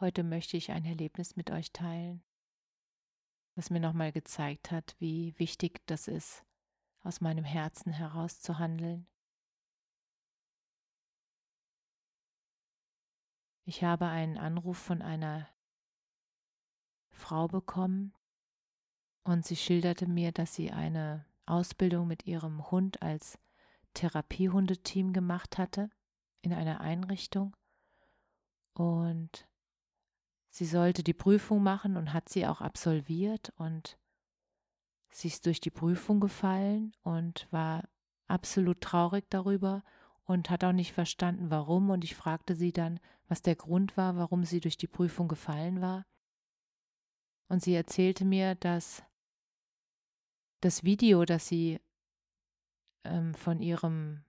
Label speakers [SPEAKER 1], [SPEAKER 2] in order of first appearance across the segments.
[SPEAKER 1] Heute möchte ich ein Erlebnis mit euch teilen, was mir nochmal gezeigt hat, wie wichtig das ist, aus meinem Herzen heraus zu handeln. Ich habe einen Anruf von einer Frau bekommen und sie schilderte mir, dass sie eine Ausbildung mit ihrem Hund als Therapiehundeteam gemacht hatte in einer Einrichtung und Sie sollte die Prüfung machen und hat sie auch absolviert und sie ist durch die Prüfung gefallen und war absolut traurig darüber und hat auch nicht verstanden, warum. Und ich fragte sie dann, was der Grund war, warum sie durch die Prüfung gefallen war. Und sie erzählte mir, dass das Video, das sie ähm, von ihrem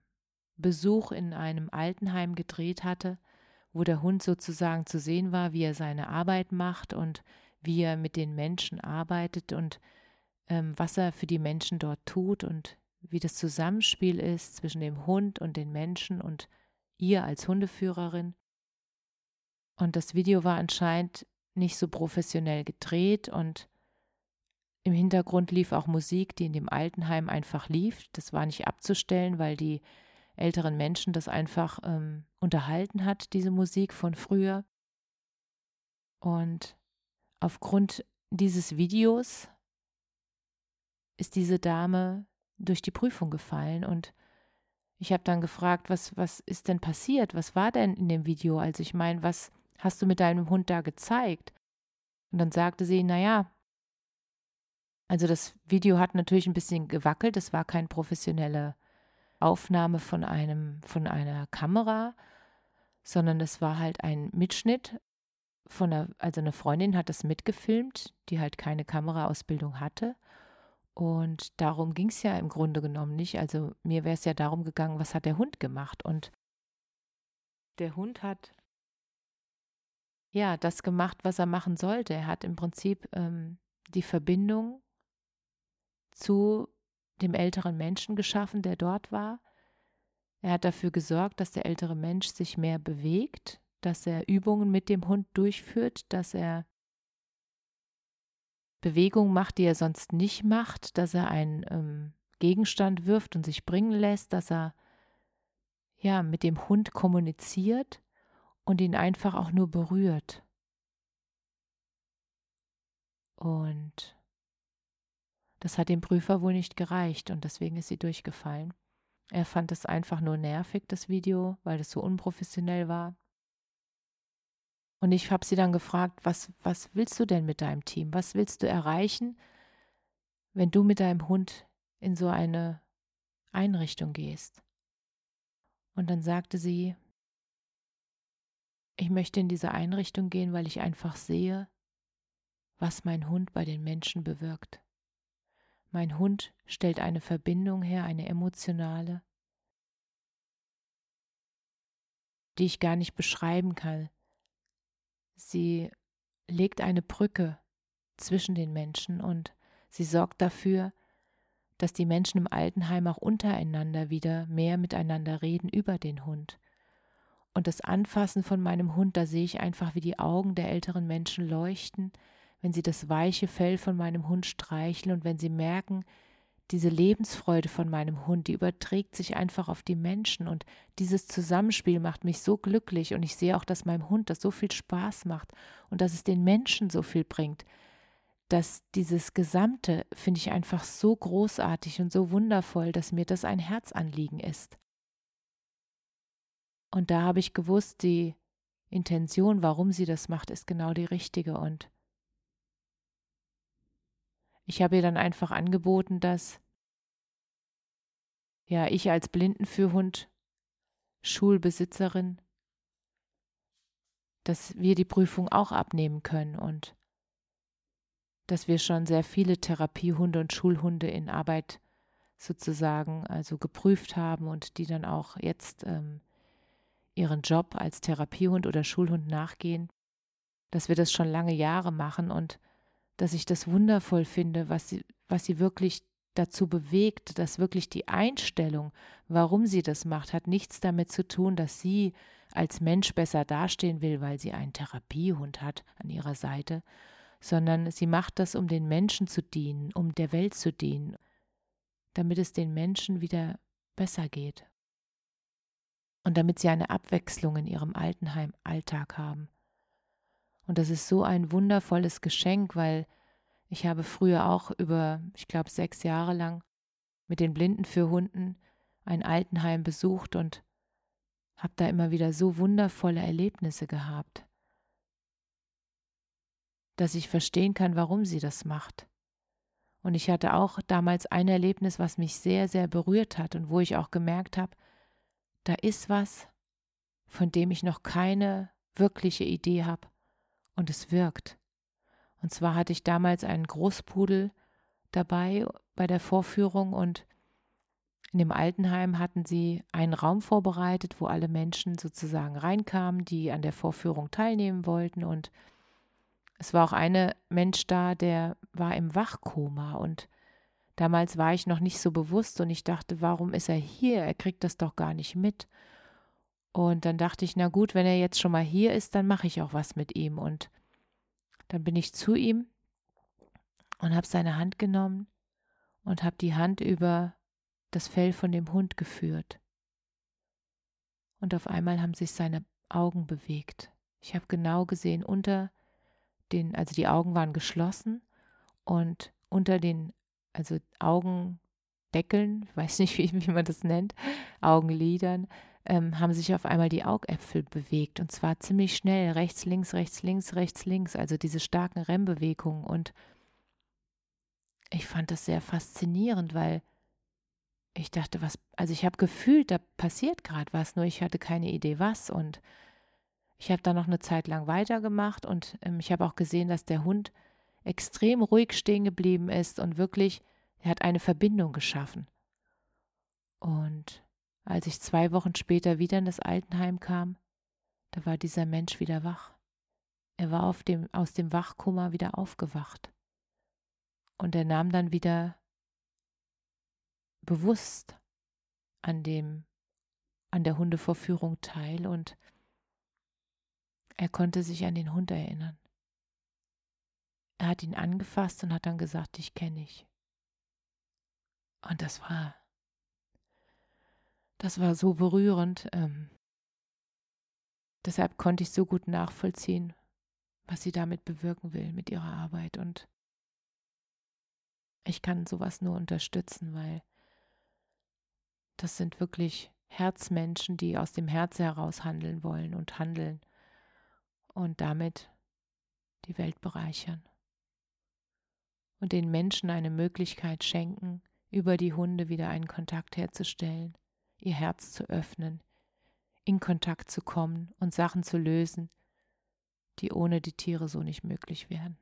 [SPEAKER 1] Besuch in einem Altenheim gedreht hatte, wo der Hund sozusagen zu sehen war, wie er seine Arbeit macht und wie er mit den Menschen arbeitet und ähm, was er für die Menschen dort tut und wie das Zusammenspiel ist zwischen dem Hund und den Menschen und ihr als Hundeführerin. Und das Video war anscheinend nicht so professionell gedreht und im Hintergrund lief auch Musik, die in dem Altenheim einfach lief. Das war nicht abzustellen, weil die älteren Menschen das einfach ähm, unterhalten hat, diese Musik von früher. Und aufgrund dieses Videos ist diese Dame durch die Prüfung gefallen und ich habe dann gefragt, was, was ist denn passiert? Was war denn in dem Video? Also ich meine, was hast du mit deinem Hund da gezeigt? Und dann sagte sie, naja, also das Video hat natürlich ein bisschen gewackelt, es war kein professionelle Aufnahme von einem, von einer Kamera, sondern es war halt ein Mitschnitt von einer, also eine Freundin hat das mitgefilmt, die halt keine Kameraausbildung hatte. Und darum ging es ja im Grunde genommen nicht. Also mir wäre es ja darum gegangen, was hat der Hund gemacht? Und der Hund hat ja das gemacht, was er machen sollte. Er hat im Prinzip ähm, die Verbindung zu dem älteren Menschen geschaffen, der dort war. Er hat dafür gesorgt, dass der ältere Mensch sich mehr bewegt, dass er Übungen mit dem Hund durchführt, dass er Bewegungen macht, die er sonst nicht macht, dass er einen ähm, Gegenstand wirft und sich bringen lässt, dass er ja mit dem Hund kommuniziert und ihn einfach auch nur berührt. Und das hat dem Prüfer wohl nicht gereicht und deswegen ist sie durchgefallen. Er fand es einfach nur nervig, das Video, weil es so unprofessionell war. Und ich habe sie dann gefragt, was, was willst du denn mit deinem Team? Was willst du erreichen, wenn du mit deinem Hund in so eine Einrichtung gehst? Und dann sagte sie, ich möchte in diese Einrichtung gehen, weil ich einfach sehe, was mein Hund bei den Menschen bewirkt. Mein Hund stellt eine Verbindung her, eine emotionale, die ich gar nicht beschreiben kann. Sie legt eine Brücke zwischen den Menschen und sie sorgt dafür, dass die Menschen im Altenheim auch untereinander wieder mehr miteinander reden über den Hund. Und das Anfassen von meinem Hund, da sehe ich einfach, wie die Augen der älteren Menschen leuchten, wenn sie das weiche Fell von meinem Hund streicheln und wenn sie merken, diese Lebensfreude von meinem Hund, die überträgt sich einfach auf die Menschen und dieses Zusammenspiel macht mich so glücklich und ich sehe auch, dass meinem Hund das so viel Spaß macht und dass es den Menschen so viel bringt, dass dieses Gesamte finde ich einfach so großartig und so wundervoll, dass mir das ein Herzanliegen ist. Und da habe ich gewusst, die Intention, warum sie das macht, ist genau die richtige und ich habe ihr dann einfach angeboten, dass ja ich als Blindenführhund Schulbesitzerin, dass wir die Prüfung auch abnehmen können und dass wir schon sehr viele Therapiehunde und Schulhunde in Arbeit sozusagen also geprüft haben und die dann auch jetzt ähm, ihren Job als Therapiehund oder Schulhund nachgehen, dass wir das schon lange Jahre machen und dass ich das wundervoll finde, was sie, was sie wirklich dazu bewegt, dass wirklich die Einstellung, warum sie das macht, hat nichts damit zu tun, dass sie als Mensch besser dastehen will, weil sie einen Therapiehund hat an ihrer Seite, sondern sie macht das, um den Menschen zu dienen, um der Welt zu dienen, damit es den Menschen wieder besser geht und damit sie eine Abwechslung in ihrem Altenheim-Alltag haben. Und das ist so ein wundervolles Geschenk, weil ich habe früher auch über, ich glaube, sechs Jahre lang mit den Blinden für Hunden ein Altenheim besucht und habe da immer wieder so wundervolle Erlebnisse gehabt, dass ich verstehen kann, warum sie das macht. Und ich hatte auch damals ein Erlebnis, was mich sehr, sehr berührt hat und wo ich auch gemerkt habe, da ist was, von dem ich noch keine wirkliche Idee habe und es wirkt. Und zwar hatte ich damals einen Großpudel dabei bei der Vorführung und in dem Altenheim hatten sie einen Raum vorbereitet, wo alle Menschen sozusagen reinkamen, die an der Vorführung teilnehmen wollten. Und es war auch ein Mensch da, der war im Wachkoma. Und damals war ich noch nicht so bewusst und ich dachte, warum ist er hier? Er kriegt das doch gar nicht mit. Und dann dachte ich, na gut, wenn er jetzt schon mal hier ist, dann mache ich auch was mit ihm. Und dann bin ich zu ihm und habe seine Hand genommen und habe die Hand über das Fell von dem Hund geführt. Und auf einmal haben sich seine Augen bewegt. Ich habe genau gesehen, unter den, also die Augen waren geschlossen und unter den, also Augendeckeln, ich weiß nicht, wie, wie man das nennt, Augenlidern, ähm, haben sich auf einmal die Augäpfel bewegt und zwar ziemlich schnell, rechts, links, rechts, links, rechts, links, also diese starken Rembewegungen und ich fand das sehr faszinierend, weil ich dachte, was, also ich habe gefühlt, da passiert gerade was, nur ich hatte keine Idee was und ich habe dann noch eine Zeit lang weitergemacht und ähm, ich habe auch gesehen, dass der Hund extrem ruhig stehen geblieben ist und wirklich, er hat eine Verbindung geschaffen. Und als ich zwei Wochen später wieder in das Altenheim kam, da war dieser Mensch wieder wach. Er war dem, aus dem Wachkummer wieder aufgewacht. Und er nahm dann wieder bewusst an dem, an der Hundevorführung teil und er konnte sich an den Hund erinnern. Er hat ihn angefasst und hat dann gesagt, dich kenne ich. Und das war das war so berührend. Ähm, deshalb konnte ich so gut nachvollziehen, was sie damit bewirken will mit ihrer Arbeit. Und ich kann sowas nur unterstützen, weil das sind wirklich Herzmenschen, die aus dem Herzen heraus handeln wollen und handeln und damit die Welt bereichern. Und den Menschen eine Möglichkeit schenken, über die Hunde wieder einen Kontakt herzustellen ihr Herz zu öffnen, in Kontakt zu kommen und Sachen zu lösen, die ohne die Tiere so nicht möglich wären.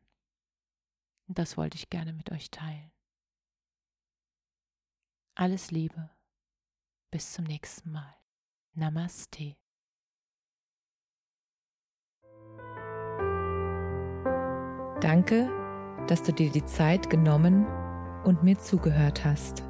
[SPEAKER 1] Und das wollte ich gerne mit euch teilen. Alles Liebe. Bis zum nächsten Mal. Namaste.
[SPEAKER 2] Danke, dass du dir die Zeit genommen und mir zugehört hast.